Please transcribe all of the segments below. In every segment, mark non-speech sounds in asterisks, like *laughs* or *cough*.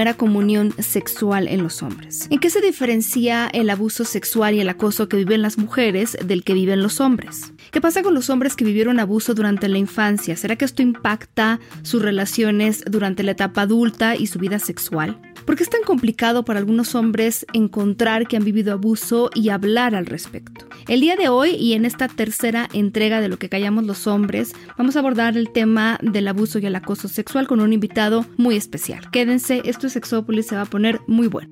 Primera comunión sexual en los hombres. ¿En qué se diferencia el abuso sexual y el acoso que viven las mujeres del que viven los hombres? ¿Qué pasa con los hombres que vivieron abuso durante la infancia? ¿Será que esto impacta sus relaciones durante la etapa adulta y su vida sexual? ¿Por qué es tan complicado para algunos hombres encontrar que han vivido abuso y hablar al respecto? El día de hoy y en esta tercera entrega de lo que callamos los hombres, vamos a abordar el tema del abuso y el acoso sexual con un invitado muy especial. Quédense, esto es Sexópolis, se va a poner muy bueno.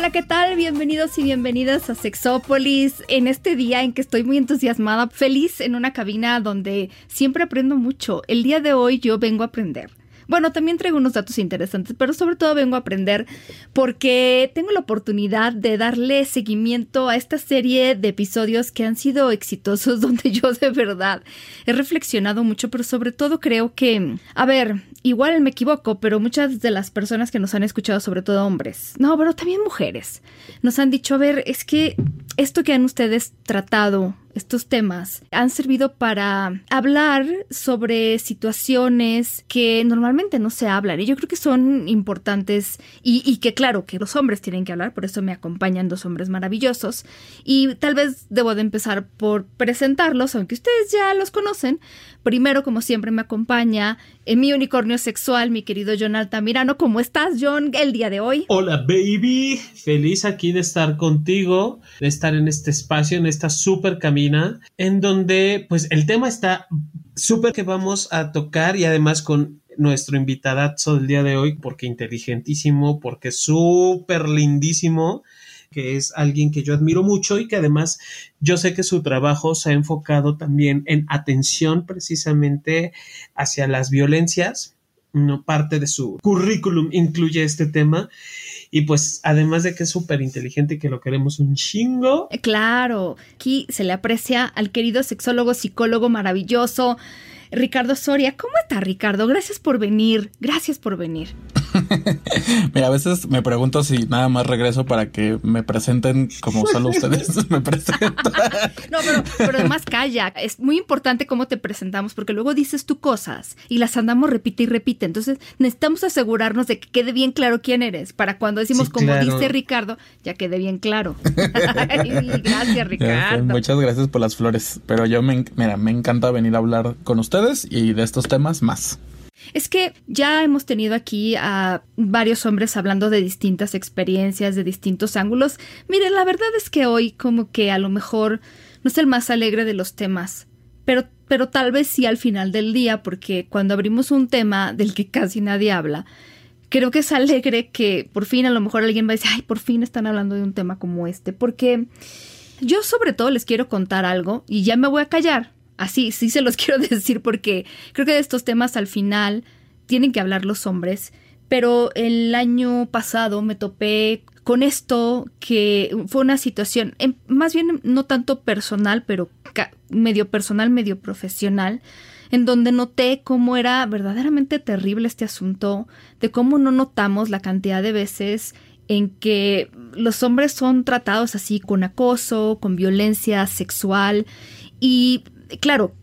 Hola, ¿qué tal? Bienvenidos y bienvenidas a Sexópolis. En este día en que estoy muy entusiasmada, feliz en una cabina donde siempre aprendo mucho. El día de hoy yo vengo a aprender. Bueno, también traigo unos datos interesantes, pero sobre todo vengo a aprender porque tengo la oportunidad de darle seguimiento a esta serie de episodios que han sido exitosos, *laughs* donde yo de verdad he reflexionado mucho, pero sobre todo creo que, a ver, igual me equivoco, pero muchas de las personas que nos han escuchado, sobre todo hombres, no, pero también mujeres, nos han dicho, a ver, es que esto que han ustedes tratado estos temas han servido para hablar sobre situaciones que normalmente no se hablan y yo creo que son importantes y, que claro que los hombres tienen que hablar, por eso me acompañan dos hombres maravillosos y tal vez debo de empezar por presentarlos, aunque ustedes ya los conocen. Primero, como siempre, me acompaña en mi unicornio sexual, mi querido John Altamirano. ¿Cómo estás, John, el día de hoy? Hola, baby. Feliz aquí de estar contigo, de estar en este espacio, en esta super camino en donde pues el tema está súper que vamos a tocar y además con nuestro invitadazo del día de hoy, porque inteligentísimo, porque súper lindísimo, que es alguien que yo admiro mucho y que además yo sé que su trabajo se ha enfocado también en atención precisamente hacia las violencias. No parte de su currículum incluye este tema y pues además de que es súper inteligente y que lo queremos un chingo. Claro, aquí se le aprecia al querido sexólogo, psicólogo maravilloso, Ricardo Soria. ¿Cómo está Ricardo? Gracias por venir, gracias por venir. *laughs* Mira, a veces me pregunto si nada más regreso para que me presenten como solo ustedes *laughs* me presentan. No, pero, pero además calla. Es muy importante cómo te presentamos porque luego dices tú cosas y las andamos repite y repite. Entonces necesitamos asegurarnos de que quede bien claro quién eres para cuando decimos como dice Ricardo, ya quede bien claro. *laughs* gracias, Ricardo. muchas gracias por las flores. Pero yo me, mira, me encanta venir a hablar con ustedes y de estos temas más. Es que ya hemos tenido aquí a varios hombres hablando de distintas experiencias, de distintos ángulos. Miren, la verdad es que hoy como que a lo mejor no es el más alegre de los temas, pero, pero tal vez sí al final del día, porque cuando abrimos un tema del que casi nadie habla, creo que es alegre que por fin a lo mejor alguien va a decir, ay, por fin están hablando de un tema como este, porque yo sobre todo les quiero contar algo y ya me voy a callar, Así, sí se los *laughs* quiero decir porque creo que de estos temas al final tienen que hablar los hombres. Pero el año pasado me topé con esto que fue una situación, em, más bien no tanto personal, pero medio personal, medio profesional, en donde noté cómo era verdaderamente terrible este asunto, de cómo no notamos la cantidad de veces en que los hombres son tratados así con acoso, con violencia sexual y claro,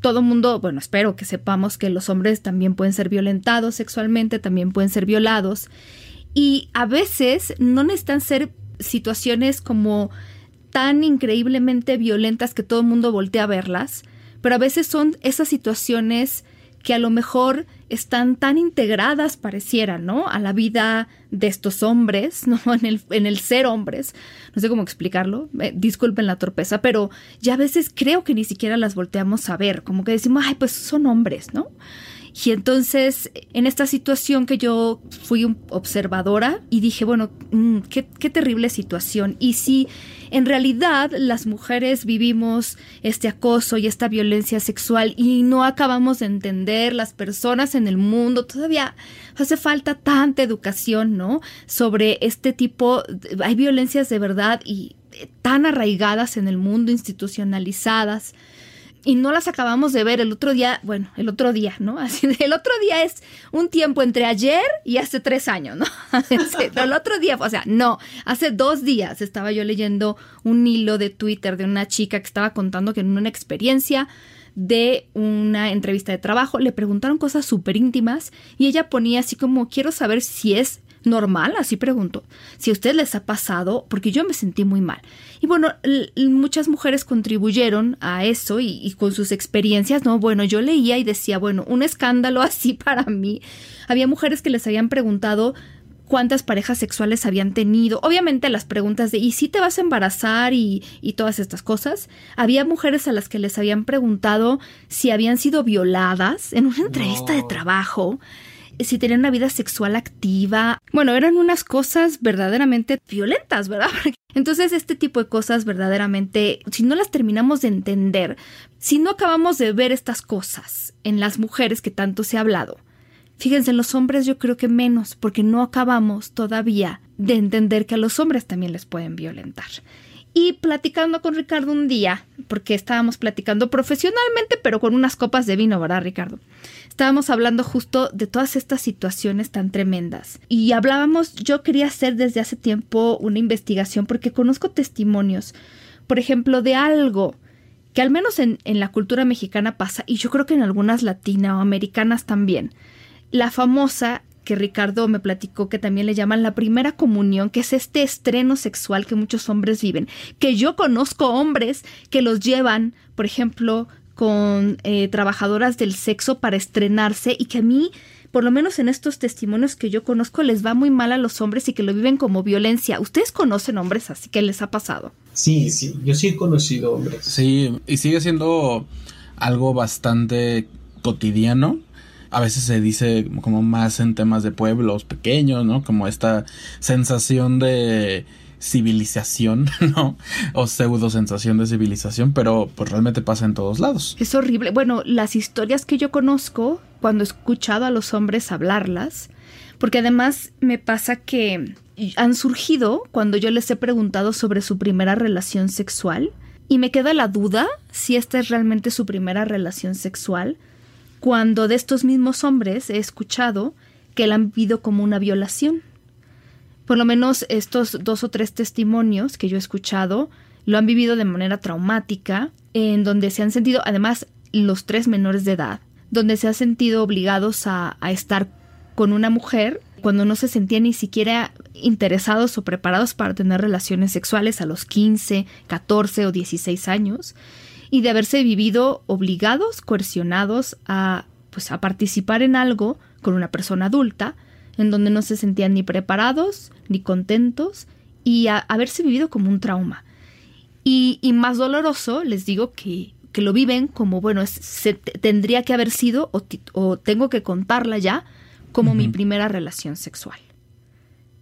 todo mundo, bueno, espero que sepamos que los hombres también pueden ser violentados sexualmente, también pueden ser violados. Y a veces no necesitan ser situaciones como tan increíblemente violentas que todo el mundo voltea a verlas, pero a veces son esas situaciones que a lo mejor están tan integradas, pareciera, ¿no? A la vida de estos hombres, *laughs* ¿no? En el, en el ser hombres. No sé cómo explicarlo, eh, disculpen la torpeza, pero ya a veces creo que ni siquiera las volteamos a ver, como que decimos, ay, pues son hombres, ¿no? Y entonces, en esta situación que yo fui observadora y dije, bueno, mm, qué, qué terrible situación. Y si en realidad las mujeres vivimos este acoso y esta violencia sexual y no acabamos de entender las personas en el mundo, todavía hace falta tanta educación, ¿no? Sobre este tipo, hay violencias de verdad y tan arraigadas en el mundo, institucionalizadas y no las acabamos de ver el otro día, bueno, el otro día, ¿no? *laughs* Así el otro día es un tiempo entre ayer y hace tres años, ¿no? *laughs* el otro día, o sea, no, hace dos días estaba yo leyendo un hilo de Twitter de una chica que estaba contando que en una experiencia de una entrevista de trabajo le preguntaron cosas súper íntimas y ella ponía así como quiero saber si es normal, así pregunto, si a ustedes les ha pasado, porque yo me sentí muy mal. Y bueno, muchas mujeres contribuyeron a eso y, con sus experiencias, ¿no? Bueno, yo leía y decía, bueno, un escándalo *laughs* así para mí. Había mujeres que les habían preguntado cuántas parejas sexuales habían tenido. Obviamente las preguntas de ¿y si te vas a embarazar? Y, y, todas estas cosas. Había mujeres a las que les habían preguntado si habían sido violadas en una entrevista de trabajo si tenían una vida sexual activa. Bueno, eran unas cosas verdaderamente violentas, ¿verdad? *laughs* Entonces, este tipo de cosas verdaderamente, si no las terminamos de entender, si no acabamos de ver estas cosas en las mujeres que tanto se ha hablado, fíjense, en los hombres yo creo que menos, porque no acabamos todavía de entender que a los hombres también les pueden violentar. Y platicando con Ricardo un día, porque estábamos platicando profesionalmente, pero con unas copas de vino, ¿verdad, Ricardo? Estábamos hablando justo de todas estas situaciones tan tremendas. Y hablábamos, yo quería hacer desde hace tiempo una investigación porque conozco testimonios, por ejemplo, de algo que al menos en, en la cultura mexicana pasa, y yo creo que en algunas latinoamericanas también. La famosa que Ricardo me platicó que también le llaman la primera comunión, que es este estreno sexual que muchos hombres viven, que yo conozco hombres que los llevan, por ejemplo, con eh, trabajadoras del sexo para estrenarse y que a mí, por lo menos en estos testimonios que yo conozco, les va muy mal a los hombres y que lo viven como violencia. ¿Ustedes conocen hombres así que les ha pasado? Sí, sí, yo sí he conocido hombres. Sí, y sigue siendo algo bastante cotidiano. A veces se dice como más en temas de pueblos pequeños, ¿no? Como esta sensación de civilización, *laughs* ¿no? O pseudo sensación de civilización, pero pues realmente pasa en todos lados. Es horrible. Bueno, las historias que yo conozco, cuando he escuchado a los hombres hablarlas, porque además me pasa que han surgido cuando yo les he preguntado sobre su primera relación sexual y me queda la duda si esta es realmente su primera relación sexual, cuando de estos mismos hombres he escuchado que la han vivido como una violación por lo menos estos dos o tres testimonios que yo he escuchado lo han vivido de manera traumática, en donde se han sentido, además, los tres menores de edad, donde se han sentido obligados a, estar con una mujer cuando no se sentían ni siquiera interesados o preparados para tener relaciones sexuales a los 15, 14 o 16 años, y de haberse vivido obligados, coercionados a, pues, a participar en algo con una persona adulta, en donde no se sentían ni preparados, ni contentos, y a haberse vivido como un trauma. Y, más doloroso, les digo que, que lo viven como, bueno, se, tendría que haber sido, o, tengo que contarla ya, como mi primera relación sexual.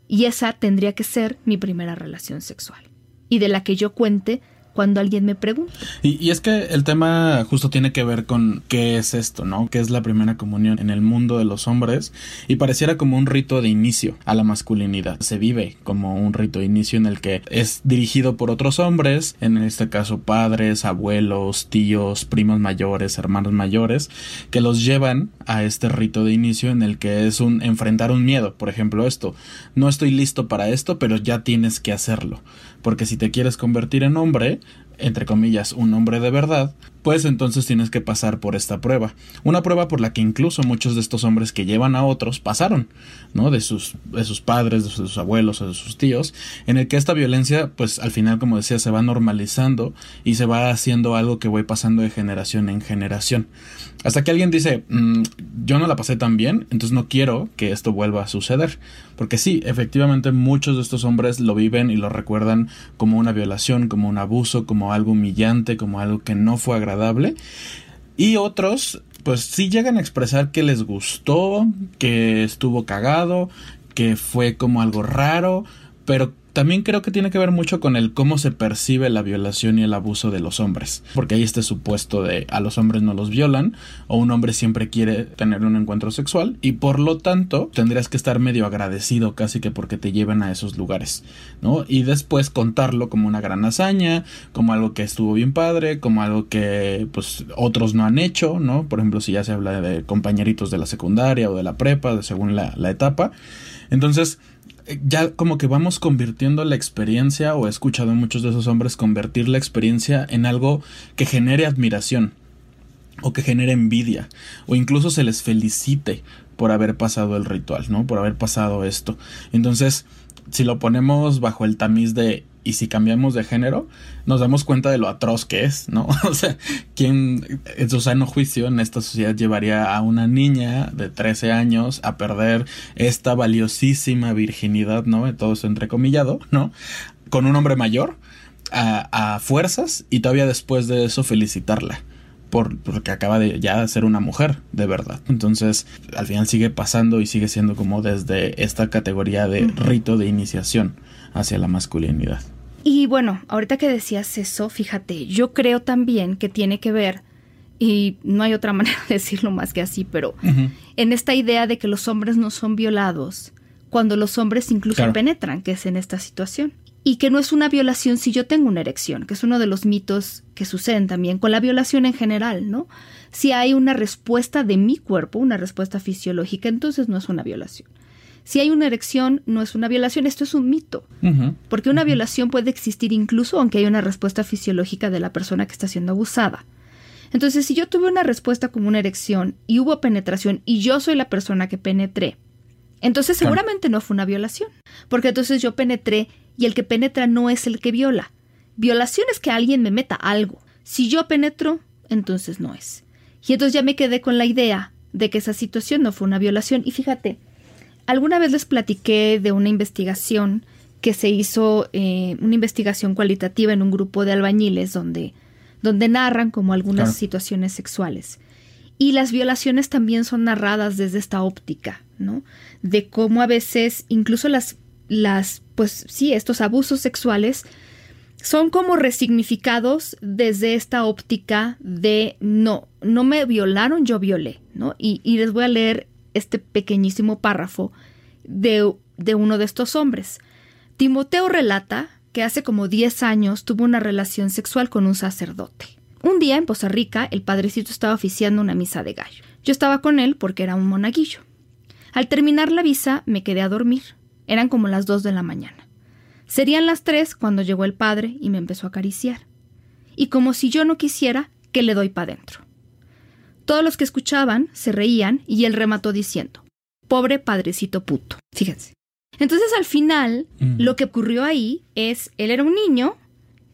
Y esa tendría que ser mi primera relación sexual. Y de la que yo cuente cuando alguien me pregunta. Y, es que el tema justo tiene que ver con qué es esto, ¿no? ¿Qué es la primera comunión en el mundo de los hombres? Y pareciera como un rito de inicio a la masculinidad. Se vive como un rito de inicio en el que es dirigido por otros hombres, en este caso padres, abuelos, tíos, primos mayores, hermanos mayores, que los llevan a este rito de inicio en el que es un enfrentar un miedo. Por ejemplo, esto, no estoy listo para esto, pero ya tienes que hacerlo porque si te quieres convertir en hombre, entre comillas, un hombre de verdad, pues entonces tienes que pasar por esta prueba. Una prueba por la que incluso muchos de estos hombres que llevan a otros pasaron, ¿no? De sus, de sus padres, de sus abuelos o de sus tíos, en el que esta violencia, pues al final, como decía, se va normalizando y se va haciendo algo que voy pasando de generación en generación. Hasta que alguien dice, mm, yo no la pasé tan bien, entonces no quiero que esto vuelva a suceder. Porque sí, efectivamente muchos de estos hombres lo viven y lo recuerdan como una violación, como un abuso, como algo humillante, como algo que no fue agradable. Y otros pues sí llegan a expresar que les gustó, que estuvo cagado, que fue como algo raro, pero también creo que tiene que ver mucho con el cómo se percibe la violación y el abuso de los hombres. Porque hay este supuesto de a los hombres no los violan, o un hombre siempre quiere tener un encuentro sexual, y por lo tanto tendrías que estar medio agradecido casi que porque te lleven a esos lugares, ¿no? Y después contarlo como una gran hazaña, como algo que estuvo bien padre, como algo que pues otros no han hecho, ¿no? Por ejemplo, si ya se habla de compañeritos de la secundaria o de la prepa, según la, la etapa. Entonces, ya como que vamos convirtiendo la experiencia, o he escuchado a muchos de esos hombres convertir la experiencia en algo que genere admiración, o que genere envidia, o incluso se les felicite por haber pasado el ritual, ¿no? Por haber pasado esto. Entonces, si lo ponemos bajo el tamiz de y si cambiamos de género, nos damos cuenta de lo atroz que es, ¿no? *laughs* O sea, ¿quién en su sano juicio en esta sociedad llevaría a una niña de 13 años a perder esta valiosísima virginidad, ¿no? Todo eso entrecomillado, ¿no? Con un hombre mayor a, a fuerzas y todavía después de eso felicitarla. Por, porque acaba de ya ser una mujer de verdad. Entonces, al final sigue pasando y sigue siendo como desde esta categoría de rito de iniciación hacia la masculinidad. Y bueno, ahorita que decías eso, fíjate, yo creo también que tiene que ver, y no hay otra *laughs* manera de decirlo más que así, pero en esta idea de que los hombres no son violados cuando los hombres incluso penetran, que es en esta situación. Y que no es una violación si yo tengo una erección, que es uno de los mitos que suceden también con la violación en general, ¿no? Si hay una respuesta de mi cuerpo, una respuesta fisiológica, entonces no es una violación. Si hay una erección, no es una violación, esto es un mito. Porque una violación puede existir incluso aunque haya una respuesta fisiológica de la persona que está siendo abusada. Entonces, si yo tuve una respuesta como una erección y hubo penetración y yo soy la persona que penetré, entonces seguramente no fue una violación. Porque entonces yo penetré y el que penetra no es el que viola. Violación es que alguien me meta algo. Si yo penetro, entonces no es. Y entonces ya me quedé con la idea de que esa situación no fue una violación. Y fíjate, Alguna vez les platiqué de una investigación que se hizo, eh, una investigación cualitativa en un grupo de albañiles donde, donde narran como algunas situaciones sexuales. Y las violaciones también son narradas desde esta óptica, ¿no? De cómo a veces incluso las, las, pues sí, estos abusos sexuales son como resignificados desde esta óptica de no, no me violaron, yo violé, ¿no? Y, y les voy a leer este pequeñísimo párrafo de, de uno de estos hombres. Timoteo relata que hace como 10 años tuvo una relación sexual con un sacerdote. Un día en Poza Rica el padrecito estaba oficiando una misa de gallo. Yo estaba con él porque era un monaguillo. Al terminar la visa me quedé a dormir. Eran como las 2 de la mañana. Serían las 3 cuando llegó el padre y me empezó a acariciar. Y como si yo no quisiera, que le doy para dentro. Todos los que escuchaban se reían y él remató diciendo, pobre padrecito puto. Fíjense. Entonces al final, mm. lo que ocurrió ahí es, él era un niño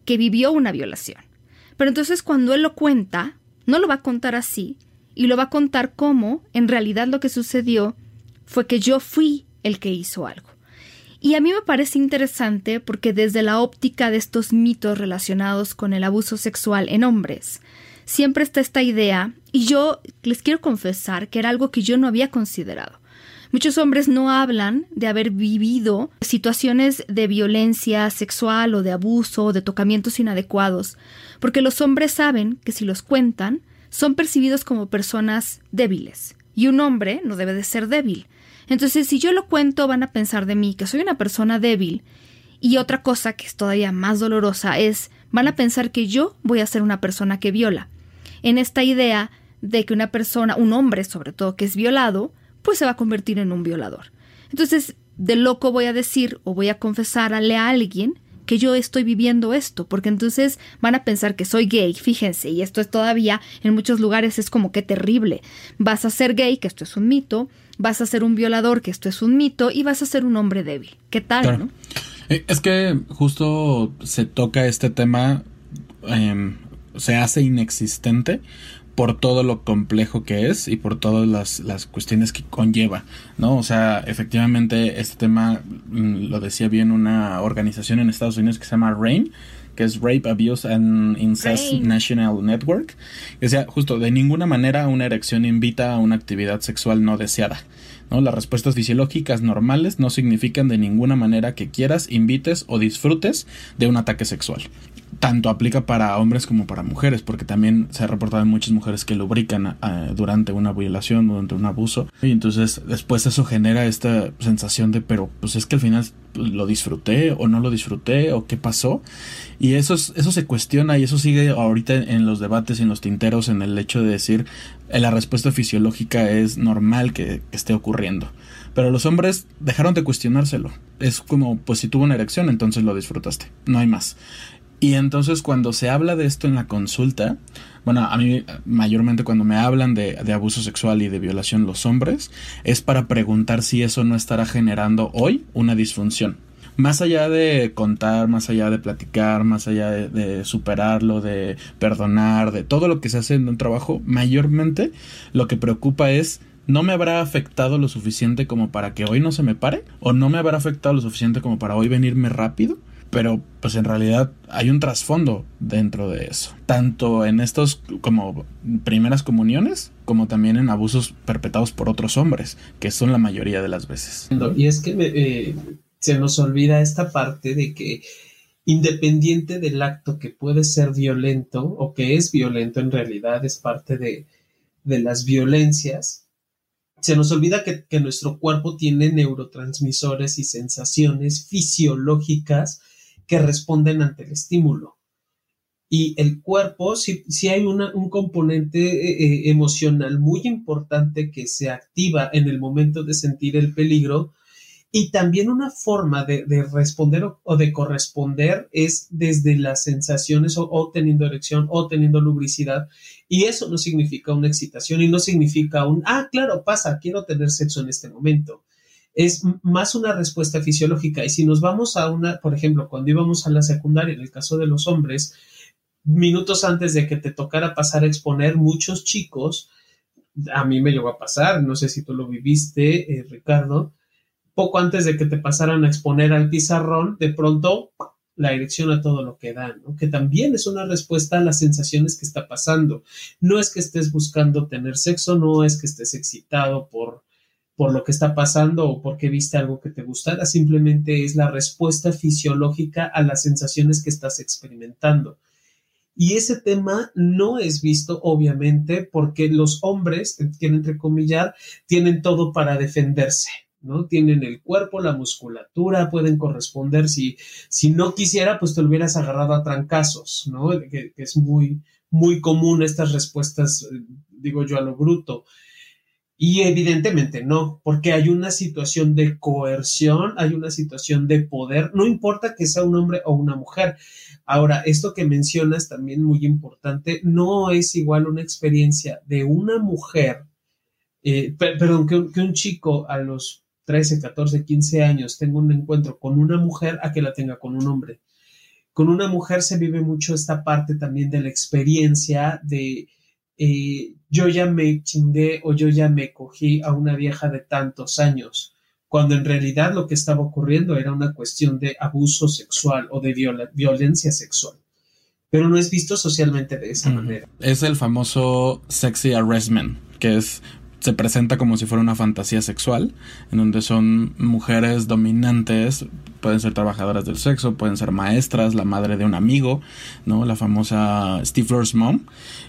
que vivió una violación. Pero entonces cuando él lo cuenta, no lo va a contar así, y lo va a contar como, en realidad lo que sucedió fue que yo fui el que hizo algo. Y a mí me parece interesante porque desde la óptica de estos mitos relacionados con el abuso sexual en hombres, siempre está esta idea, y yo les quiero confesar que era algo que yo no había considerado. Muchos hombres no hablan de haber vivido situaciones de violencia sexual o de abuso o de tocamientos inadecuados, porque los hombres saben que si los cuentan, son percibidos como personas débiles. Y un hombre no debe de ser débil. Entonces, si yo lo cuento, van a pensar de mí que soy una persona débil. Y otra cosa que es todavía más dolorosa es, van a pensar que yo voy a ser una persona que viola en esta idea de que una persona, un hombre sobre todo que es violado, pues se va a convertir en un violador. Entonces, de loco voy a decir o voy a confesarle a alguien que yo estoy viviendo esto, porque entonces van a pensar que soy gay, fíjense, y esto es todavía en muchos lugares es como que terrible. Vas a ser gay, que esto es un mito, vas a ser un violador, que esto es un mito, y vas a ser un hombre débil. ¿Qué tal? ¿no? Eh, es que justo se toca este tema em, se hace inexistente por todo lo complejo que es y por todas las, las, cuestiones que conlleva, ¿no? O sea, efectivamente este tema mm, lo decía bien una organización en Estados Unidos que se llama RAIN, que es Rape, Abuse and Incest National Network. O sea, justo de ninguna manera una erección invita a una actividad sexual no deseada. ¿no? Las respuestas fisiológicas normales no significan de ninguna manera que quieras, invites o disfrutes de un ataque sexual tanto aplica para hombres como para mujeres, porque también se ha reportado en muchas mujeres que lubrican eh, durante una violación, durante un abuso, y entonces después eso genera esta sensación de, pero pues es que al final lo disfruté o no lo disfruté o qué pasó, y eso, eso se cuestiona y eso sigue ahorita en los debates en los tinteros en el hecho de decir eh, la respuesta fisiológica es normal que esté ocurriendo. Pero los hombres dejaron de cuestionárselo. Es como, pues si tuvo una erección, entonces lo disfrutaste. No hay más. Y entonces cuando se habla de esto en la consulta, bueno, a mí mayormente cuando me hablan de, abuso sexual y de violación los hombres, es para preguntar si eso no estará generando hoy una disfunción. Más allá de contar, más allá de platicar, más allá de, de superarlo, de perdonar, de todo lo que se hace en un trabajo, mayormente lo que preocupa es ¿no me habrá afectado lo suficiente como para que hoy no se me pare? ¿O no me habrá afectado lo suficiente como para hoy venirme rápido? Pero pues en realidad hay un trasfondo dentro de eso, tanto en estos como primeras comuniones como también en abusos perpetrados por otros hombres, que son la mayoría de las veces. Y es que eh, se nos olvida esta parte de que independiente del acto que puede ser violento o que es violento en realidad es parte de, de las violencias, se nos olvida que, que, nuestro cuerpo tiene neurotransmisores y sensaciones fisiológicas que responden ante el estímulo. Y el cuerpo, si, si hay un componente eh, eh, emocional muy importante que se activa en el momento de sentir el peligro, y también una forma de, responder o, de corresponder es desde las sensaciones o, teniendo erección o teniendo lubricidad. Y eso no significa una excitación y no significa un, ah, claro, pasa, quiero tener sexo en este momento es más una respuesta fisiológica. Y si nos vamos a una, por ejemplo, cuando íbamos a la secundaria, en el caso de los hombres, minutos antes de que te tocara pasar a exponer, muchos chicos, a mí me llegó a pasar, no sé si tú lo viviste, eh, Ricardo, poco antes de que te pasaran a exponer al pizarrón, de pronto la erección a todo lo que dan, que también es una respuesta a las sensaciones que está pasando. No es que estés buscando tener sexo, no es que estés excitado por por lo que está pasando o porque viste algo que te gustara, simplemente es la respuesta fisiológica a las sensaciones que estás experimentando. Y ese tema no es visto, obviamente, porque los hombres, quieren entrecomillar, tienen todo para defenderse, ¿no? Tienen el cuerpo, la musculatura, pueden corresponder. Si, si no quisiera, pues te hubieras agarrado a trancazos, ¿no? Que, que es muy, muy común estas respuestas, eh, digo yo, a lo bruto. Y evidentemente no, porque hay una situación de coerción, hay una situación de poder, no importa que sea un hombre o una mujer. Ahora, esto que mencionas también muy importante, no es igual una experiencia de una mujer, eh, perdón, que, que un chico a los 13, 14, 15 años tenga un encuentro con una mujer a que la tenga con un hombre. Con una mujer se vive mucho esta parte también de la experiencia de eh, yo ya me chingué o yo ya me cogí a una vieja de tantos años, cuando en realidad lo que estaba ocurriendo era una cuestión de abuso sexual o de violencia sexual. Pero no es visto socialmente de esa manera. Es el famoso sexy arrestment, que es se presenta como si fuera una fantasía sexual, en donde son mujeres dominantes, pueden ser trabajadoras del sexo, pueden ser maestras, la madre de un amigo, ¿no? La famosa Stifler's Mom.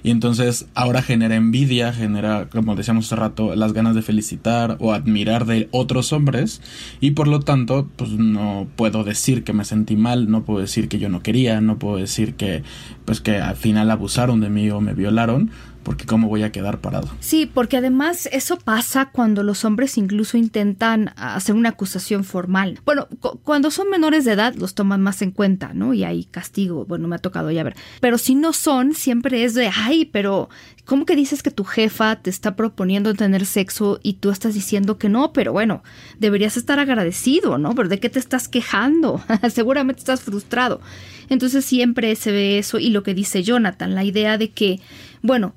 Y entonces ahora genera envidia, genera, como decíamos hace rato, las ganas de felicitar o admirar de otros hombres. Y por lo tanto, pues no puedo decir que me sentí mal, no puedo decir que yo no quería, no puedo decir que, pues que al final abusaron de mí o me violaron porque cómo voy a quedar parado. Sí, porque además eso pasa cuando los hombres incluso intentan hacer una acusación formal. Bueno, cuando son menores de edad los toman más en cuenta, ¿no? Y hay castigo, bueno, me ha tocado ya ver. Pero si no son, siempre es de, ay, pero ¿cómo que dices que tu jefa te está proponiendo tener sexo y tú estás diciendo que no? Pero bueno, deberías estar agradecido, ¿no? Pero ¿de qué te estás quejando? *laughs* Seguramente estás frustrado. Entonces siempre se ve eso y lo que dice Jonathan, la idea de que, bueno,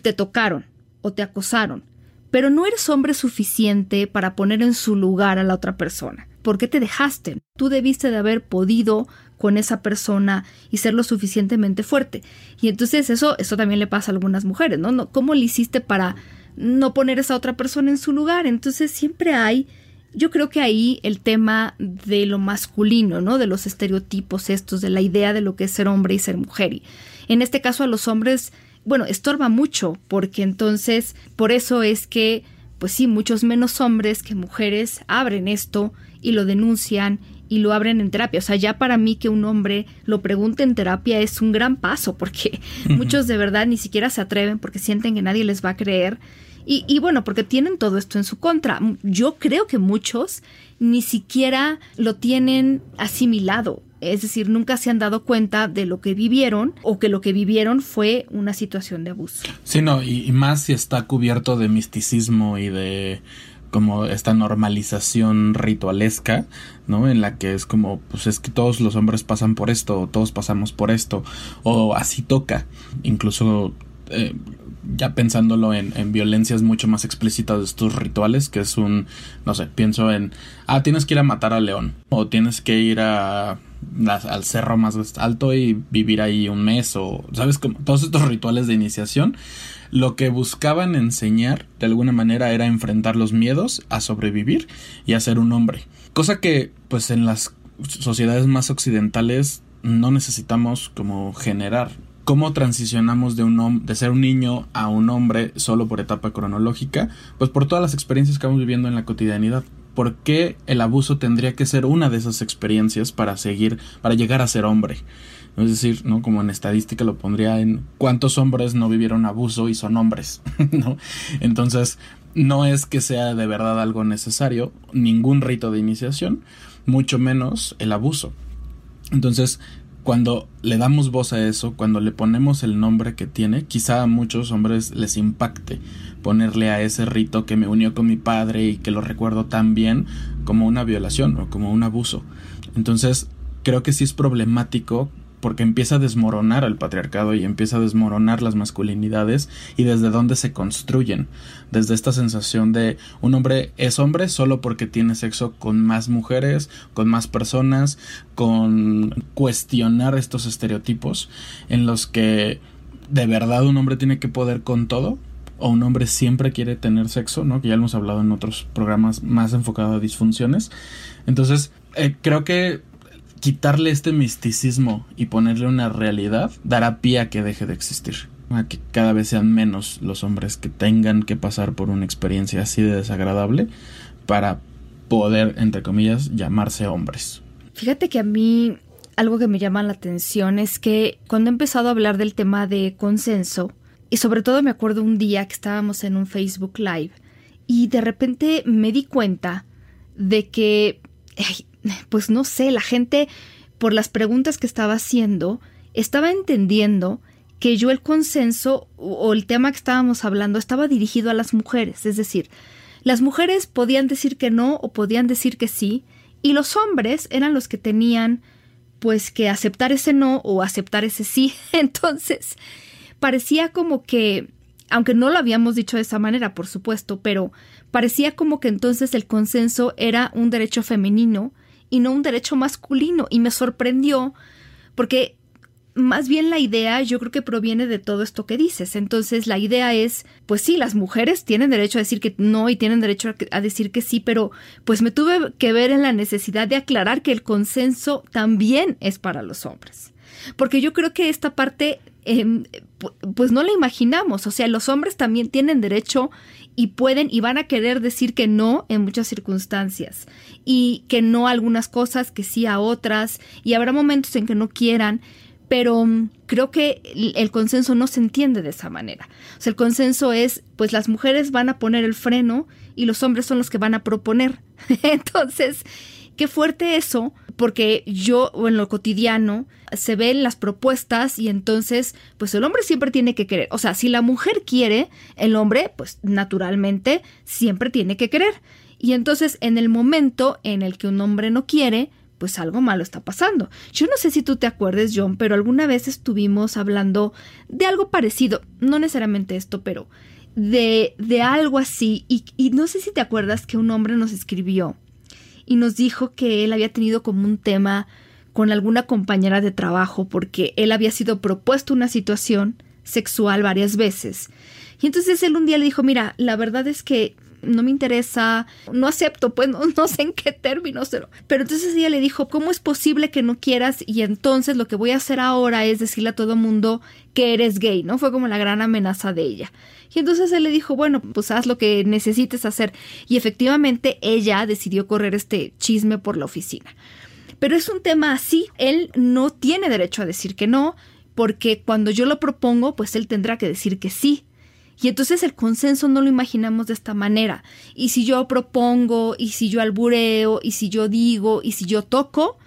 te tocaron o te acosaron, pero no eres hombre suficiente para poner en su lugar a la otra persona. ¿Por qué te dejaste? Tú debiste de haber podido con esa persona y ser lo suficientemente fuerte. Y entonces eso, eso también le pasa a algunas mujeres, ¿no? ¿Cómo le hiciste para no poner a esa otra persona en su lugar? Entonces siempre hay, yo creo que ahí el tema de lo masculino, ¿no? De los estereotipos estos, de la idea de lo que es ser hombre y ser mujer. Y en este caso a los hombres, bueno, estorba mucho, porque entonces, por eso es que, pues sí, muchos menos hombres que mujeres abren esto y lo denuncian y lo abren en terapia. O sea, ya para mí que un hombre lo pregunte en terapia es un gran paso porque muchos de verdad ni siquiera se atreven porque sienten que nadie les va a creer. Y, y, bueno, porque tienen todo esto en su contra. Yo creo que muchos ni siquiera lo tienen asimilado. Es decir, nunca se han dado cuenta de lo que vivieron o que lo que vivieron fue una situación de abuso. Sí, no, y más si está cubierto de misticismo y de como esta normalización ritualesca, ¿no? En la que es como, pues es que todos los hombres pasan por esto, o todos pasamos por esto, o así toca. Incluso eh, ya pensándolo en, en, violencias mucho más explícitas de estos rituales, que es un, no sé, pienso en, ah, tienes que ir a matar al león, o tienes que ir a, al cerro más alto y vivir ahí un mes, o, ¿sabes? Como todos estos rituales de iniciación lo que buscaban enseñar de alguna manera era enfrentar los miedos a sobrevivir y a ser un hombre. Cosa que pues en las sociedades más occidentales no necesitamos como generar. ¿Cómo transicionamos de, un de ser un niño a un hombre solo por etapa cronológica? Pues por todas las experiencias que vamos viviendo en la cotidianidad. ¿Por qué el abuso tendría que ser una de esas experiencias para seguir, para llegar a ser hombre? Es decir, ¿no? Como en estadística lo pondría en cuántos hombres no vivieron abuso y son hombres, *laughs* ¿no? Entonces, no es que sea de verdad algo necesario, ningún rito de iniciación, mucho menos el abuso. Entonces, cuando le damos voz a eso, cuando le ponemos el nombre que tiene, quizá a muchos hombres les impacte ponerle a ese rito que me unió con mi padre y que lo recuerdo tan bien como una violación o como un abuso. Entonces, creo que sí es problemático porque empieza a desmoronar al patriarcado y empieza a desmoronar las masculinidades y desde dónde se construyen, desde esta sensación de un hombre es hombre solo porque tiene sexo con más mujeres, con más personas, con cuestionar estos estereotipos en los que de verdad un hombre tiene que poder con todo o un hombre siempre quiere tener sexo, ¿no? Que ya hemos hablado en otros programas más enfocados a disfunciones. Entonces, eh, creo que quitarle este misticismo y ponerle una realidad dará pie a que deje de existir. A que cada vez sean menos los hombres que tengan que pasar por una experiencia así de desagradable para poder, entre comillas, llamarse hombres. Fíjate que a mí algo que me llama la atención es que cuando he empezado a hablar del tema de consenso, y sobre todo me acuerdo un día que estábamos en un Facebook Live, y de repente me di cuenta de que pues no sé, la gente, por las preguntas que estaba haciendo, estaba entendiendo que yo el consenso o el tema que estábamos hablando estaba dirigido a las mujeres, es decir, las mujeres podían decir que no o podían decir que sí, y los hombres eran los que tenían pues que aceptar ese no o aceptar ese sí. *laughs* Entonces, parecía como que, aunque no lo habíamos dicho de esa manera, por supuesto, pero parecía como que entonces el consenso era un derecho femenino y no un derecho masculino. Y me sorprendió porque más bien la idea yo creo que proviene de todo esto que dices. Entonces la idea es, pues sí, las mujeres tienen derecho a decir que no y tienen derecho a decir que sí, pero pues me tuve que ver en la necesidad de aclarar que el consenso también es para los hombres. Porque yo creo que esta parte em, pues no la imaginamos. O sea, los hombres también tienen derecho y pueden y van a querer decir que no en muchas circunstancias y que no a algunas cosas, que sí a otras y habrá momentos en que no quieran, pero mm, creo que el consenso no se entiende de esa manera. O sea, el consenso es, pues las mujeres van a poner el freno y los hombres son los que van a proponer. *laughs* Entonces, qué fuerte eso, porque yo en lo cotidiano se ven las propuestas y entonces pues el hombre siempre tiene que querer. O sea, si la mujer quiere, el hombre pues naturalmente siempre tiene que querer. Y entonces en el momento en el que un hombre no quiere, pues algo malo está pasando. Yo no sé si tú te acuerdes, John, pero alguna vez estuvimos hablando de algo parecido, no necesariamente esto, pero de, de algo así. Y, y no sé si te acuerdas que un hombre nos escribió y nos dijo que él había tenido como un tema con alguna compañera de trabajo porque él había sido propuesto una situación sexual varias veces. Y entonces él un día le dijo, mira, la verdad es que no me interesa, no acepto, pues *laughs* no, sé en qué términos, pero, pero entonces ella le dijo, ¿cómo es posible que no quieras? Y entonces lo que voy a hacer ahora es decirle a todo mundo que eres gay, ¿no? Fue como la gran amenaza de ella. Y entonces él le dijo, bueno, pues haz lo que necesites hacer. Y efectivamente ella decidió correr este chisme por la oficina. Pero es un tema así, él no tiene derecho a decir que no, porque cuando yo lo propongo, pues él tendrá que decir que sí. Y entonces el consenso no lo imaginamos de esta manera. Y si yo propongo, y si yo albureo, y si yo digo, y si yo toco,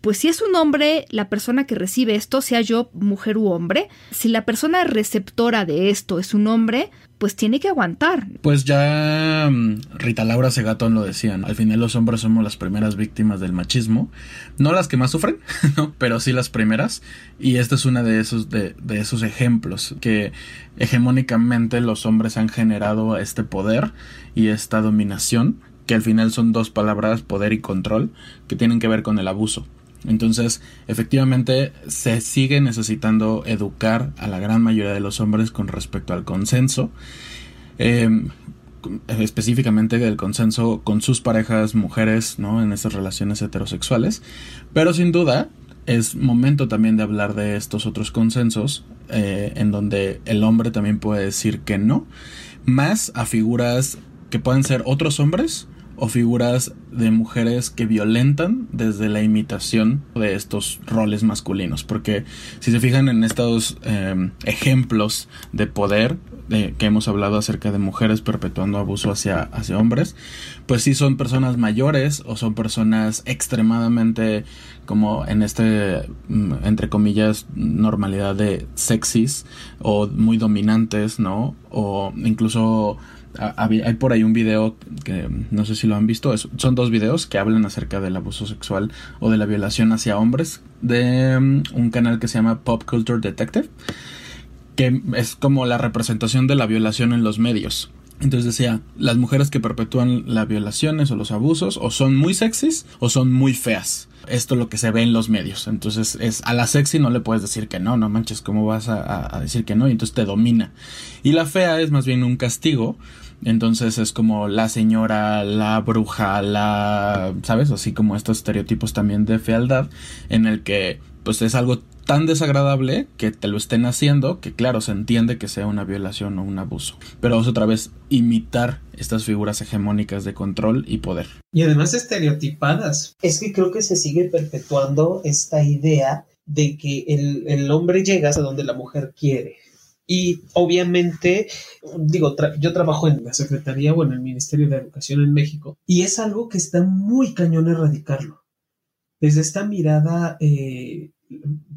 pues si es un hombre, la persona que recibe esto, sea yo mujer u hombre, si la persona receptora de esto es un hombre, pues tiene que aguantar. Pues ya mm, Rita Laura Segatón lo decían, al final los hombres somos las primeras víctimas del machismo, no las que más sufren, *laughs* pero sí las primeras, y esta es una de esos, de, de esos ejemplos que hegemónicamente los hombres han generado este poder y esta dominación, que al final son dos palabras, poder y control, que tienen que ver con el abuso. Entonces, efectivamente, se sigue necesitando educar a la gran mayoría de los hombres con respecto al consenso. Em, específicamente del consenso con sus parejas mujeres, ¿no? En estas relaciones heterosexuales. Pero sin duda, es momento también de hablar de estos otros consensos, eh, en donde el hombre también puede decir que no, más a figuras que pueden ser otros hombres o figuras de mujeres que violentan desde la imitación de estos roles masculinos. Porque si se fijan en estos em, ejemplos de poder de, que hemos hablado acerca de mujeres perpetuando abuso hacia, hacia hombres, pues sí son personas mayores o son personas extremadamente como en este, mm, entre comillas, normalidad de sexys o muy dominantes, ¿no? O incluso hay por ahí un video que no sé si lo han visto, son dos videos que hablan acerca del abuso sexual o de la violación hacia hombres de mm, un canal que se llama Pop Culture Detective, que es como la representación de la violación en los medios. Entonces decía, las mujeres que perpetúan las violaciones o los abusos o son muy sexys o son muy feas. Esto es lo que se ve en los medios. Entonces es a la sexy no le puedes decir que no, no manches, ¿cómo vas a, a decir que no? Y entonces te domina. Y la fea es más bien un castigo entonces es como la señora, la bruja, la, ¿sabes? Así como estos estereotipos también de fealdad en el que pues es algo tan desagradable que te lo estén haciendo que claro se entiende que sea una violación o un abuso. Pero es otra vez imitar estas figuras hegemónicas de control y poder. Y además estereotipadas. Es que creo que se sigue perpetuando esta idea de que el, el hombre llega hasta donde la mujer quiere y obviamente, digo, yo trabajo en la Secretaría o en el Ministerio de Educación en México y es algo que está muy cañón erradicarlo. Desde esta mirada eh,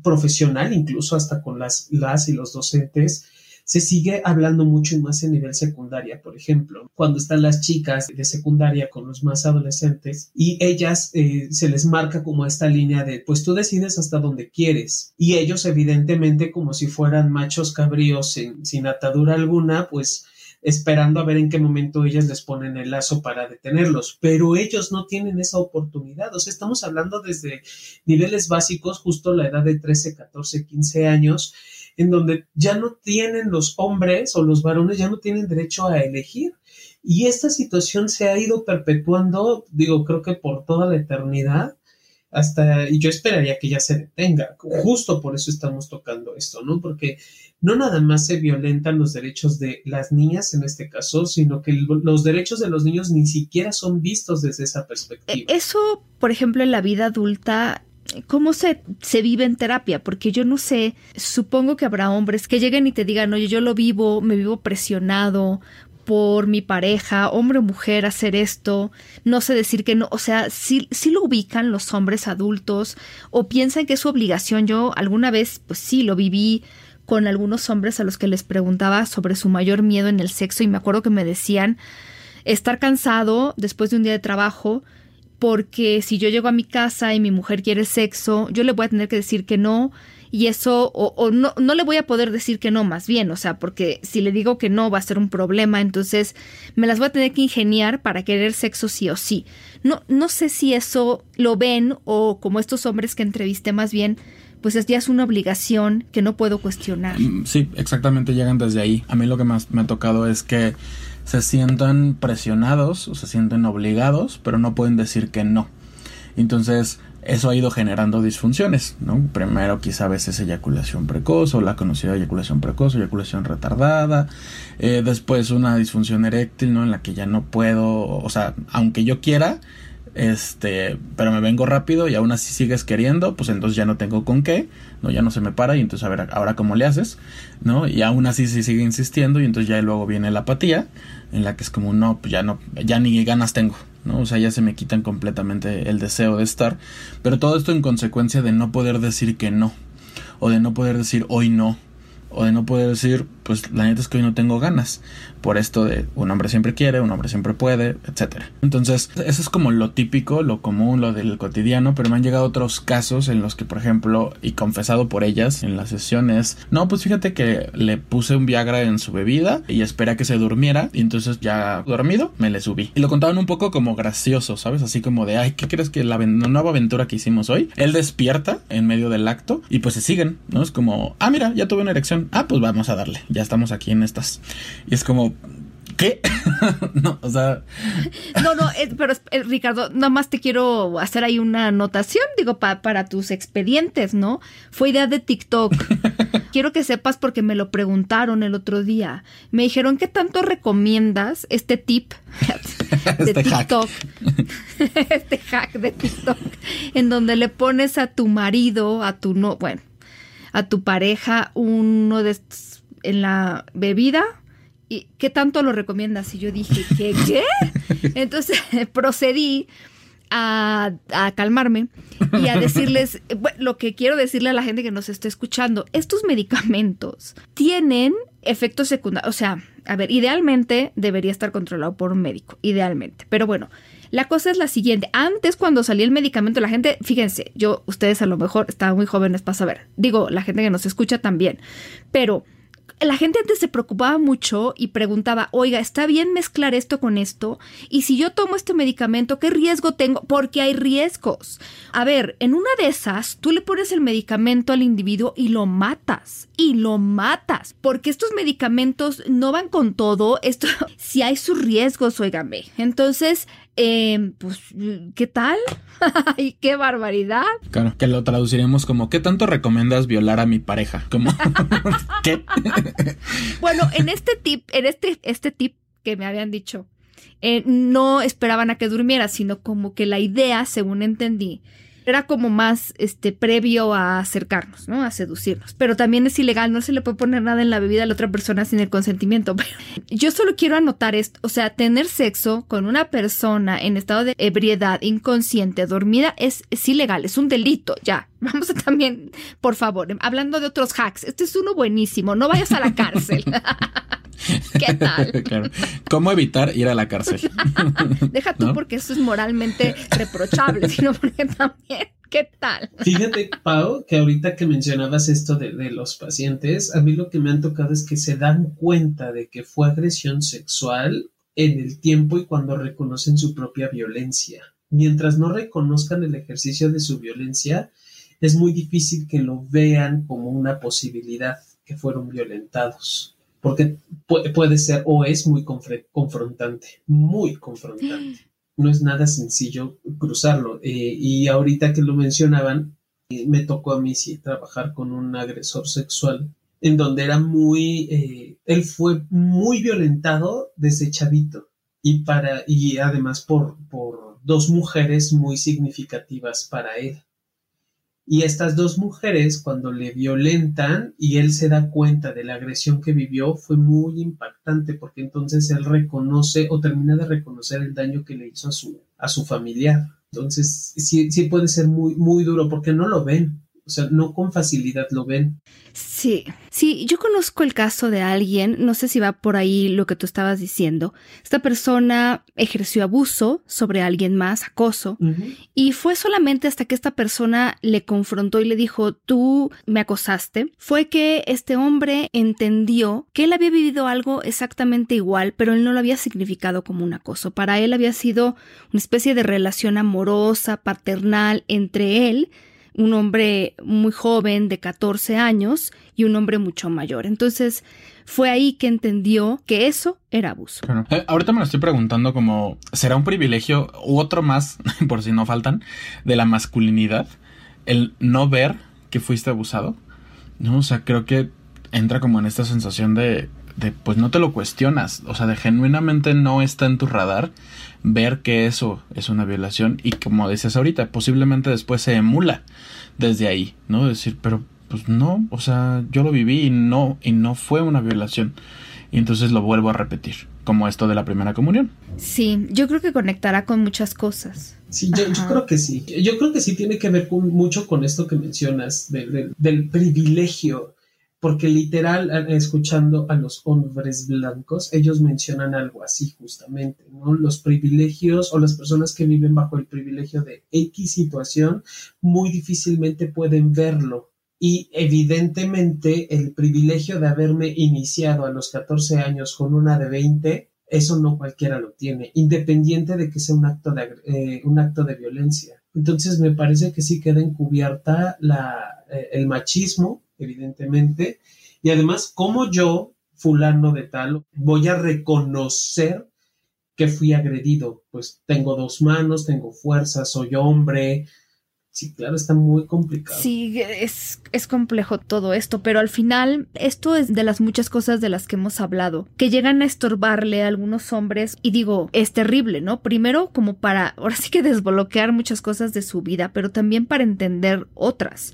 profesional, incluso hasta con las, las y los docentes, se sigue hablando mucho y más en nivel secundaria, por ejemplo, cuando están las chicas de secundaria con los más adolescentes y ellas eh, se les marca como esta línea de pues tú decides hasta donde quieres. Y ellos evidentemente como si fueran machos cabríos sin, sin atadura alguna, pues esperando a ver en qué momento ellas les ponen el lazo para detenerlos, pero ellos no tienen esa oportunidad, o sea, estamos hablando desde niveles básicos, justo la edad de 13, 14, 15 años, en donde ya no tienen los hombres o los varones, ya no tienen derecho a elegir. Y esta situación se ha ido perpetuando, digo, creo que por toda la eternidad, hasta, y yo esperaría que ya se detenga. Justo por eso estamos tocando esto, ¿no? Porque no nada más se violentan los derechos de las niñas en este caso, sino que los derechos de los niños ni siquiera son vistos desde esa perspectiva. Eso, por ejemplo, en la vida adulta ¿Cómo se, se vive en terapia? Porque yo no sé, supongo que habrá hombres que lleguen y te digan, oye, yo lo vivo, me vivo presionado por mi pareja, hombre o mujer, hacer esto, no sé decir que no, o sea, si lo ubican los hombres adultos o piensan que es su obligación. Yo alguna vez, pues sí, lo viví con algunos hombres a los que les preguntaba sobre su mayor miedo en el sexo y me acuerdo que me decían estar cansado después de un día de trabajo, porque si yo llego a mi casa y mi mujer quiere sexo, yo le voy a tener que decir que no y eso, o, no, no le voy a poder decir que no, más bien, o sea, porque si le digo que no va a ser un problema, entonces me las voy a tener que ingeniar para querer sexo sí o sí. No, no sé si eso lo ven o como estos hombres que entrevisté más bien, pues es, ya es una obligación que no puedo cuestionar. Mm, sí, exactamente, llegan desde ahí. A mí lo que más me ha tocado es que se sientan presionados o se sienten obligados, pero no pueden decir que no. Entonces, eso ha ido generando disfunciones, ¿no? Primero quizá a veces eyaculación precoz o la conocida eyaculación precoz o eyaculación retardada, eh, después una disfunción eréctil, ¿no? En la que ya no puedo, o sea, aunque yo quiera, este, pero me vengo rápido y aún así sigues queriendo, pues entonces ya no tengo con qué, no, ya no se me para y entonces a ver ahora cómo le haces, ¿no? Y aún así se sigue insistiendo y entonces ya luego viene la apatía, en la que es como, no, pues ya no, ya ni ganas tengo, ¿no? O sea, ya se me quitan completamente el deseo de estar, pero todo esto en consecuencia de no poder decir que no, o de no poder decir hoy no, o de no poder decir, pues la neta es que hoy no tengo ganas, por esto de un hombre siempre quiere, un hombre siempre puede, etcétera. Entonces, eso es como lo típico, lo común, lo del cotidiano, pero me han llegado otros casos en los que, por ejemplo, y confesado por ellas en las sesiones, no, pues fíjate que le puse un Viagra en su bebida y esperé a que se durmiera y entonces ya dormido me le subí. Y lo contaban un poco como gracioso, ¿sabes? Así como de, ay, ¿qué crees que la, nueva aventura que hicimos hoy? Él despierta en medio del acto y pues se siguen, ¿no? Es como, ah, mira, ya tuve una erección. Ah, pues vamos a darle, ya estamos aquí en estas. Y es como, ¿Qué? *laughs* no, o sea. No, no, pero Ricardo, nada más te quiero hacer ahí una anotación, digo, para tus expedientes, ¿no? Fue idea de TikTok. *laughs* quiero que sepas porque me lo preguntaron el otro día. Me dijeron, ¿qué tanto recomiendas este tip *laughs* de este TikTok? este hack de TikTok, en donde le pones a tu marido, a tu no, bueno, a tu pareja, uno de estos en la bebida ¿y qué tanto lo recomiendas? Y yo dije, ¿qué? ¿Qué? *laughs* Entonces *laughs* procedí a, calmarme y a decirles *laughs* lo que quiero decirle a la gente que nos está escuchando. Estos medicamentos tienen efectos secundarios. O sea, a ver, idealmente debería estar controlado por un médico, idealmente. Pero bueno, la cosa es la siguiente. Antes, cuando salía el medicamento, la gente, fíjense, yo, ustedes a lo mejor estaban muy jóvenes para saber. Digo, la gente que nos escucha también. Pero la gente antes se preocupaba mucho y preguntaba, oiga, ¿está bien mezclar esto con esto? Y si yo tomo este medicamento, ¿qué riesgo tengo? Porque hay riesgos. A ver, en una de esas, tú le pones el medicamento al individuo y lo matas. Y lo matas. Porque estos medicamentos no van con todo. Esto, *laughs* si hay sus riesgos, oígame. Entonces, eh, pues, ¿qué tal? *laughs* ¡Ay, qué barbaridad! Claro, que lo traduciremos como ¿qué tanto recomiendas violar a mi pareja? Como *laughs* ¿qué? bueno, en este tip, en este, este tip que me habían dicho, eh, no esperaban a que durmiera, sino como que la idea, según entendí, era como más este previo a acercarnos, ¿no? A seducirnos. Pero también es ilegal, no se le puede poner nada en la bebida a la otra persona sin el consentimiento. *laughs* yo solo quiero anotar esto, o sea, tener sexo con una persona en estado de ebriedad, inconsciente, dormida, es, es ilegal, es un delito, ya. *laughs* Vamos a también, por favor, hablando de otros hacks, este es uno buenísimo, no vayas a la cárcel. *laughs* ¿Qué tal? *laughs* ¿Cómo evitar ir a la cárcel? *laughs* Deja tú porque eso es moralmente reprochable, *laughs* sino porque también ¿Qué tal? Fíjate, Pau, que ahorita que mencionabas esto de, de, los pacientes, a mí lo que me han tocado es que se dan cuenta de que fue agresión sexual en el tiempo y cuando reconocen su propia violencia. Mientras no reconozcan el ejercicio de su violencia, es muy difícil que lo vean como una posibilidad que fueron violentados porque puede ser o es muy confrontante, muy confrontante. *gasps* No es nada sencillo cruzarlo. Eh, y ahorita que lo mencionaban, me tocó a mí sí trabajar con un agresor sexual en donde era muy, eh, él fue muy violentado desde chavito y para, y además por, por dos mujeres muy significativas para él. Y estas dos mujeres, cuando le violentan y él se da cuenta de la agresión que vivió, fue muy impactante porque entonces él reconoce o termina de reconocer el daño que le hizo a su, a su familiar. Entonces, sí, sí puede ser muy, muy duro porque no lo ven. O sea, no con facilidad lo ven. Sí, sí, yo conozco el caso de alguien, no sé si va por ahí lo que tú estabas diciendo. Esta persona ejerció abuso sobre alguien más, acoso, y fue solamente hasta que esta persona le confrontó y le dijo, tú me acosaste, fue que este hombre entendió que él había vivido algo exactamente igual, pero él no lo había significado como un acoso. Para él había sido una especie de relación amorosa, paternal entre él un hombre muy joven de 14 años y un hombre mucho mayor. Entonces fue ahí que entendió que eso era abuso. Eh, ahorita me lo estoy preguntando como, ¿será un privilegio u otro más, *laughs* por si no faltan, de la masculinidad el no ver que fuiste abusado? No, o sea, creo que entra como en esta sensación de, de, pues no te lo cuestionas, o sea, de genuinamente no está en tu radar ver que eso es una violación y como decías ahorita, posiblemente después se emula desde ahí, ¿no? Decir, pero pues no, o sea, yo lo viví y no, y no fue una violación. Y entonces lo vuelvo a repetir, como esto de la primera comunión. Sí, yo creo que conectará con muchas cosas. Sí, yo, creo que sí. Yo creo que sí tiene que ver mucho con esto que mencionas del privilegio porque literal, escuchando a los hombres blancos, ellos mencionan algo así justamente, ¿no? Los privilegios o las personas que viven bajo el privilegio de X situación muy difícilmente pueden verlo. Y evidentemente el privilegio de haberme iniciado a los 14 años con una de 20, eso no cualquiera lo tiene, independiente de que sea un acto de, eh, un acto de violencia. Entonces me parece que sí queda encubierta la, el machismo evidentemente. Y además, como yo, fulano de tal, voy a reconocer que fui agredido? Pues tengo dos manos, tengo fuerza, soy hombre. Sí, claro, está muy complicado. Sí, es, es complejo todo esto, pero al final esto es de las muchas cosas de las que hemos hablado, que llegan a estorbarle a algunos hombres y digo, es terrible, ¿no? Primero como para, ahora sí que desbloquear muchas cosas de su vida, pero también para entender otras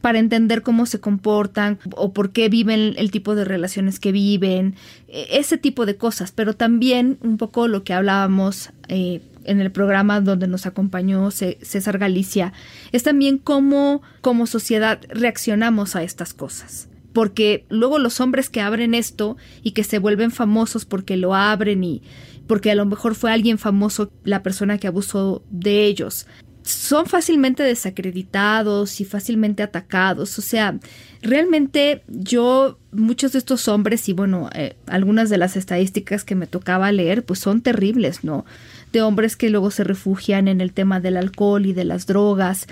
para entender cómo se comportan o por qué viven el tipo de relaciones que viven, e, ese tipo de cosas, pero también un poco lo que hablábamos eh, en el programa donde nos acompañó César Galicia, es también cómo como sociedad reaccionamos a estas cosas. Porque luego los hombres que abren esto y que se vuelven famosos porque lo abren y porque a lo mejor fue alguien famoso la persona que abusó de ellos, son fácilmente desacreditados y fácilmente atacados. O sea, realmente yo, muchos de estos hombres y bueno, eh, algunas de las estadísticas que me tocaba leer, pues son terribles, ¿no? De hombres que luego se refugian en el tema del alcohol y de las drogas.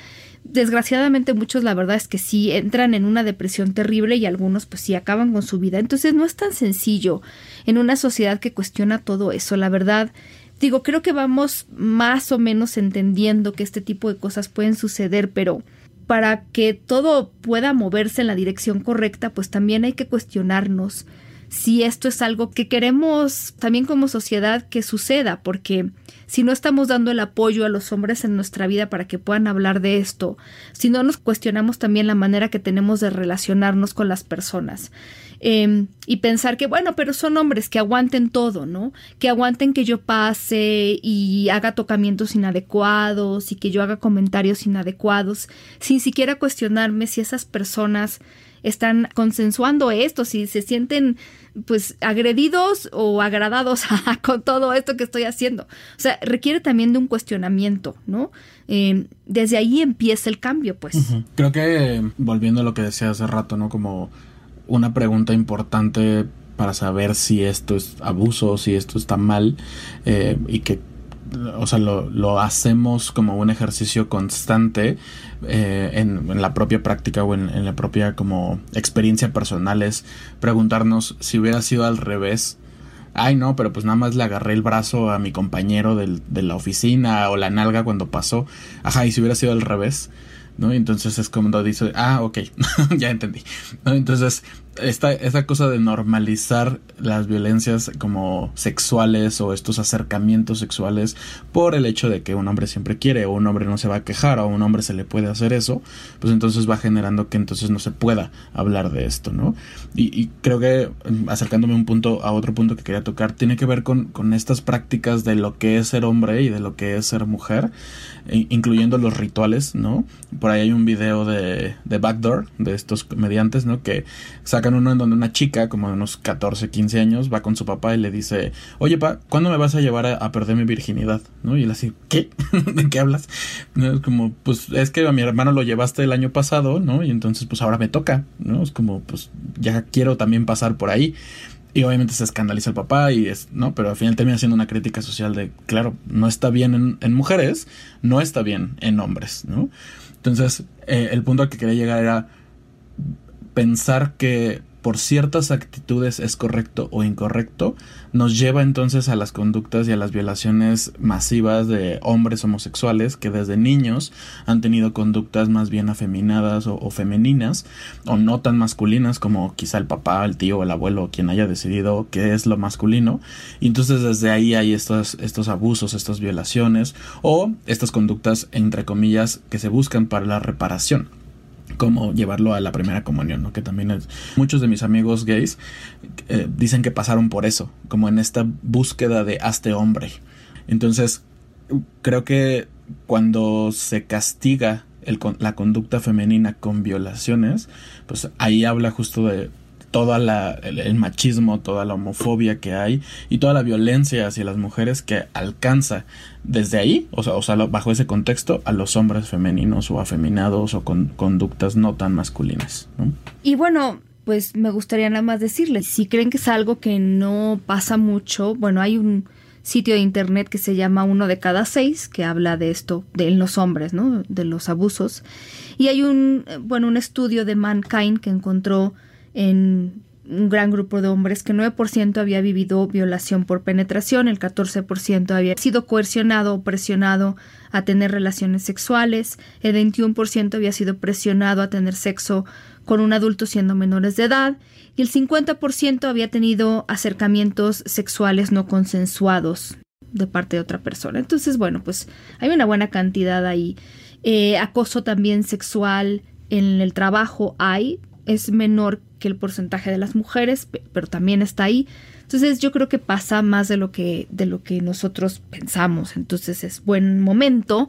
Desgraciadamente muchos la verdad es que sí entran en una depresión terrible y algunos pues sí acaban con su vida. Entonces no es tan sencillo en una sociedad que cuestiona todo eso. La verdad Digo, creo que vamos más o menos entendiendo que este tipo de cosas pueden suceder, pero para que todo pueda moverse en la dirección correcta, pues también hay que cuestionarnos si esto es algo que queremos también como sociedad que suceda, porque si no estamos dando el apoyo a los hombres en nuestra vida para que puedan hablar de esto, si no nos cuestionamos también la manera que tenemos de relacionarnos con las personas, Em, y pensar que, bueno, pero son hombres que aguanten todo, ¿no? Que aguanten que yo pase y haga tocamientos inadecuados y que yo haga comentarios inadecuados, sin siquiera cuestionarme si esas personas están consensuando esto, si se sienten pues agredidos o agradados *laughs* con todo esto que estoy haciendo. O sea, requiere también de un cuestionamiento, ¿no? Em, desde ahí empieza el cambio, pues. Creo que volviendo a lo que decía hace rato, ¿no? Como una pregunta importante para saber si esto es abuso, si esto está mal eh, y que o sea, lo, hacemos como un ejercicio constante eh, en, la propia práctica o en, la propia como experiencia personal es preguntarnos si hubiera sido al revés. Ay, no, pero pues nada más le agarré el brazo a mi compañero de la oficina o la nalga cuando pasó. Ajá, y si hubiera sido al revés. ¿no? Entonces es como dice, ah, ok, *laughs* ya entendí, ¿no? Entonces esta, esta cosa de normalizar las violencias como sexuales o estos acercamientos sexuales por el hecho de que un hombre siempre quiere o un hombre no se va a quejar o un hombre se le puede hacer eso, pues entonces va generando que entonces no se pueda hablar de esto, ¿no? Y, creo que mm, acercándome un punto a otro punto que quería tocar, tiene que ver con, con estas prácticas de lo que es ser hombre y de lo que es ser mujer, incluyendo los rituales, ¿no? por ahí hay un video de, de Backdoor, de estos comediantes, ¿no? Que sacan uno en donde una chica, como de unos 14, 15 años, va con su papá y le dice, oye, pa, ¿cuándo me vas a llevar a, perder mi virginidad? ¿No? Y él así, ¿qué? *laughs* ¿De qué hablas? Es como, pues es que a mi hermano lo llevaste el año pasado, ¿no? Y entonces, pues ahora me toca, ¿no? Es como, pues ya quiero también pasar por ahí. Y obviamente se escandaliza el papá y es, ¿no? Pero al final termina siendo una crítica social de, claro, no está bien en, mujeres, no está bien en hombres, ¿no? Entonces, eh, el punto al que quería llegar era pensar que por ciertas actitudes es correcto o incorrecto, nos lleva entonces a las conductas y a las violaciones masivas de hombres homosexuales que desde niños han tenido conductas más bien afeminadas o, femeninas o no tan masculinas como quizá el papá, el tío, el abuelo, quien haya decidido qué es lo masculino. Y entonces desde ahí hay estos, estos abusos, estas violaciones o estas conductas entre comillas que se buscan para la reparación como llevarlo a la primera comunión, ¿no? Que también es, muchos de mis amigos gays eh, dicen que pasaron por eso, como en esta búsqueda de hazte hombre. Entonces, creo que cuando se castiga la conducta femenina con violaciones, pues ahí habla justo de todo el, machismo, toda la homofobia que hay y toda la violencia hacia las mujeres que alcanza desde ahí, o sea, o sea bajo ese contexto, a los hombres femeninos o afeminados o con conductas no tan masculinas. Y bueno, pues me gustaría nada más decirles, si creen que es algo que no pasa mucho, bueno, hay un sitio de internet que se llama Uno de cada seis, que habla de esto, de los hombres, ¿no? De los abusos. Y hay un, bueno, un estudio de Mankind que encontró en un gran grupo de hombres que 9% había vivido violación por penetración, el 14% había sido coercionado o presionado a tener relaciones sexuales, el 21% había sido presionado a tener sexo con un adulto siendo menores de edad y el 50% había tenido acercamientos sexuales no consensuados de parte de otra persona. Entonces, bueno, pues hay una buena cantidad ahí. Eh, acoso también sexual en el trabajo hay, es menor que el porcentaje de las mujeres, pero también está ahí. Entonces yo creo que pasa más de lo que, de lo que nosotros pensamos. Entonces es buen momento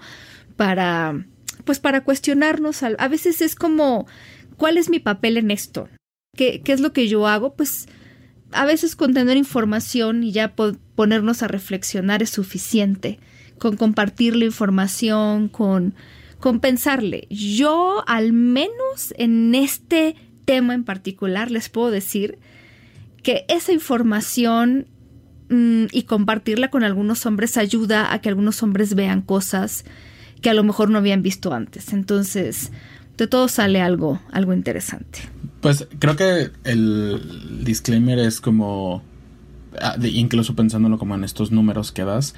para, pues para cuestionarnos. A veces es como, ¿cuál es mi papel en esto? ¿Qué, qué es lo que yo hago? Pues a veces con tener información y ya ponernos a reflexionar es suficiente. Con compartir la información, con, con pensarle. Yo al menos en este tema en particular, les puedo decir que esa información mm, y compartirla con algunos hombres ayuda a que algunos hombres vean cosas que a lo mejor no habían visto antes. Entonces, de todo sale algo, algo interesante. Pues creo que el disclaimer es como, ah, incluso pensándolo como en estos números que das,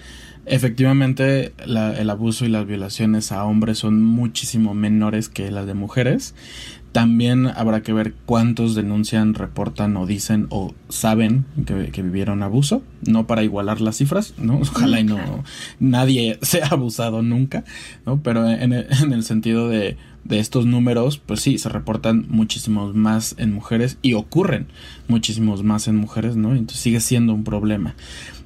efectivamente el abuso y las violaciones a hombres son muchísimo menores que las de mujeres. También habrá que ver cuántos denuncian, reportan o dicen o saben que, vivieron abuso, no para igualar las cifras, ¿no? *laughs* Ojalá y no nadie sea abusado nunca, ¿no? Pero en el, sentido de, de estos números, pues sí, se reportan muchísimos más en mujeres y ocurren muchísimos más en mujeres, ¿no? Entonces sigue siendo un problema.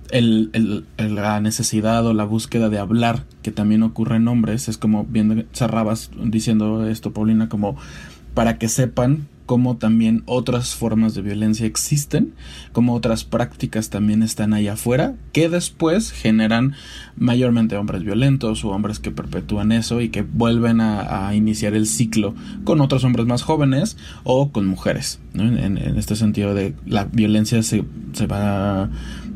El, el, la necesidad o la búsqueda de hablar que también ocurre en hombres es como bien cerrabas diciendo esto Paulina como para que sepan cómo también otras formas de violencia existen, cómo otras prácticas también están ahí afuera, que después generan mayormente hombres violentos o hombres que perpetúan eso y que vuelven a, iniciar el ciclo con otros hombres más jóvenes o con mujeres. En, este sentido de la violencia se, se va,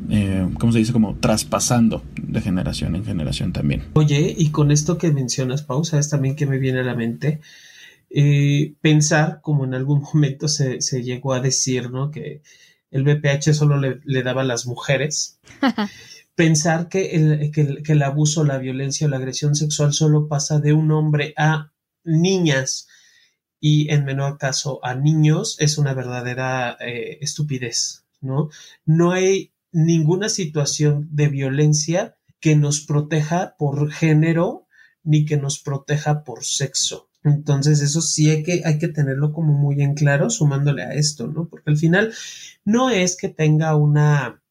eh, ¿cómo se dice? Como traspasando de generación en generación también. Oye, y con esto que mencionas, pausa, es también que me viene a la mente eh, pensar, como en algún *laughs* momento se, llegó a decir, ¿no? Que el BPH solo le, daba a las mujeres. *laughs* pensar que el, que, el, abuso, la violencia o la agresión sexual solo pasa de un hombre a niñas y en menor caso a niños es una verdadera eh, estupidez, ¿no? No hay ninguna situación de violencia que nos proteja por género ni que nos proteja por sexo. Entonces, eso sí hay que, hay que tenerlo como muy en claro, sumándole a esto, ¿no? Porque al final no es que tenga una,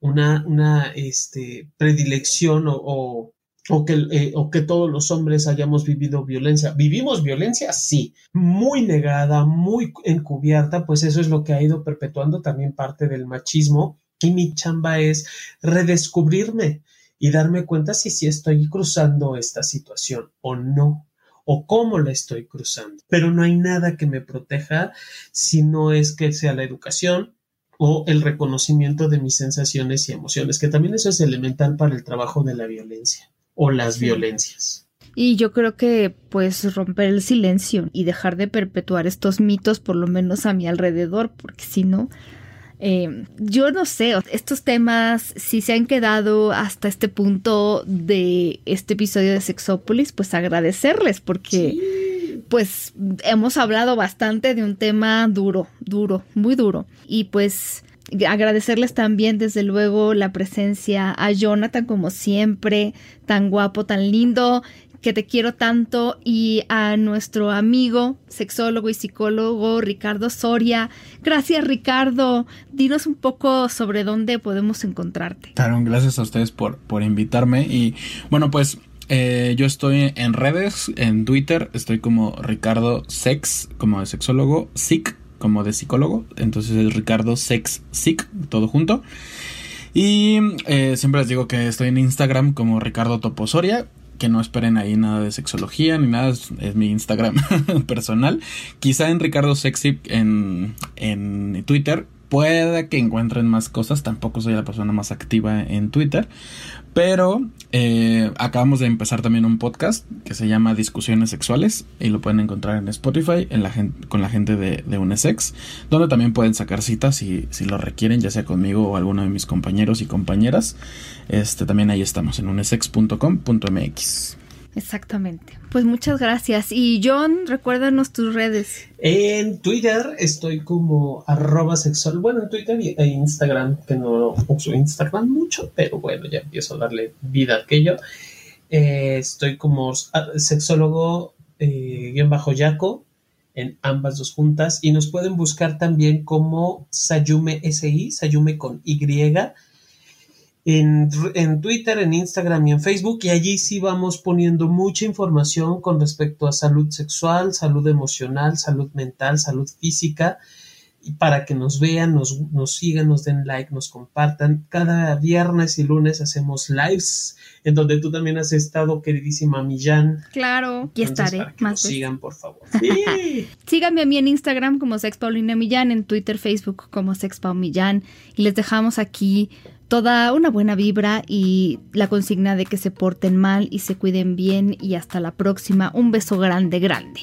una, este, predilección o, o que, eh, o que todos los hombres hayamos vivido violencia. ¿Vivimos violencia? Sí, muy negada, muy encubierta, pues eso es lo que ha ido perpetuando también parte del machismo. Y mi chamba es redescubrirme y darme cuenta si sí estoy cruzando esta situación o no o cómo la estoy cruzando. Pero no hay nada que me proteja si no es que sea la educación o el reconocimiento de mis sensaciones y emociones, que también eso es elemental para el trabajo de la violencia o las violencias. Y yo creo que pues romper el silencio y dejar de perpetuar estos mitos por lo menos a mi alrededor, porque si no, eh, yo no sé, estos temas, si se han quedado hasta este punto de este episodio de Sexópolis, pues agradecerles porque pues hemos hablado bastante de un tema duro, duro, muy duro. Y pues agradecerles también desde luego la presencia a Jonathan como siempre, tan guapo, tan lindo, que te quiero tanto y a nuestro amigo sexólogo y psicólogo Ricardo Soria. Gracias Ricardo, dinos un poco sobre dónde podemos encontrarte. Claro, gracias a ustedes por, por invitarme y bueno pues eh, yo estoy en redes, en Twitter, estoy como Ricardo Sex, como de sexólogo, Sic, como de psicólogo, entonces es Ricardo Sex Sic, todo junto. Y eh, siempre les digo que estoy en Instagram como Ricardo Toposoria que no esperen ahí nada de sexología ni nada, es, mi Instagram *laughs* personal. Quizá en Ricardo Sexy en, en Twitter pueda que encuentren más cosas, tampoco soy la persona más activa en Twitter, pero eh, acabamos de empezar también un podcast que se llama Discusiones Sexuales y lo pueden encontrar en Spotify en la con la gente de, de, Unesex, donde también pueden sacar citas si, si lo requieren, ya sea conmigo o alguno de mis compañeros y compañeras. Este, también ahí estamos en unesex.com.mx. Exactamente. Pues muchas gracias. Y John, recuérdanos tus redes. En Twitter estoy como arroba sexual. Bueno, en Twitter e Instagram, que no uso Instagram mucho, pero bueno, ya empiezo a darle vida a aquello. Eh, estoy como sexólogo eh, guion bajo Yaco en ambas dos juntas y nos pueden buscar también como Sayume SI, Sayume con Y en, en, Twitter, en Instagram y en Facebook y allí sí vamos poniendo mucha información con respecto a salud sexual, salud emocional, salud mental, salud física y para que nos vean, nos, nos sigan, nos den like, nos compartan. Cada viernes y lunes hacemos lives en donde tú también has estado, queridísima Millán. Claro, aquí estaré. Para que nos sigan, por favor. *laughs* Síganme a mí en Instagram como Sex Paulina Millán, en Twitter, Facebook como Sex Millán y les dejamos aquí toda una buena vibra y la consigna de que se porten mal y se cuiden bien y hasta la próxima. Un beso grande, grande.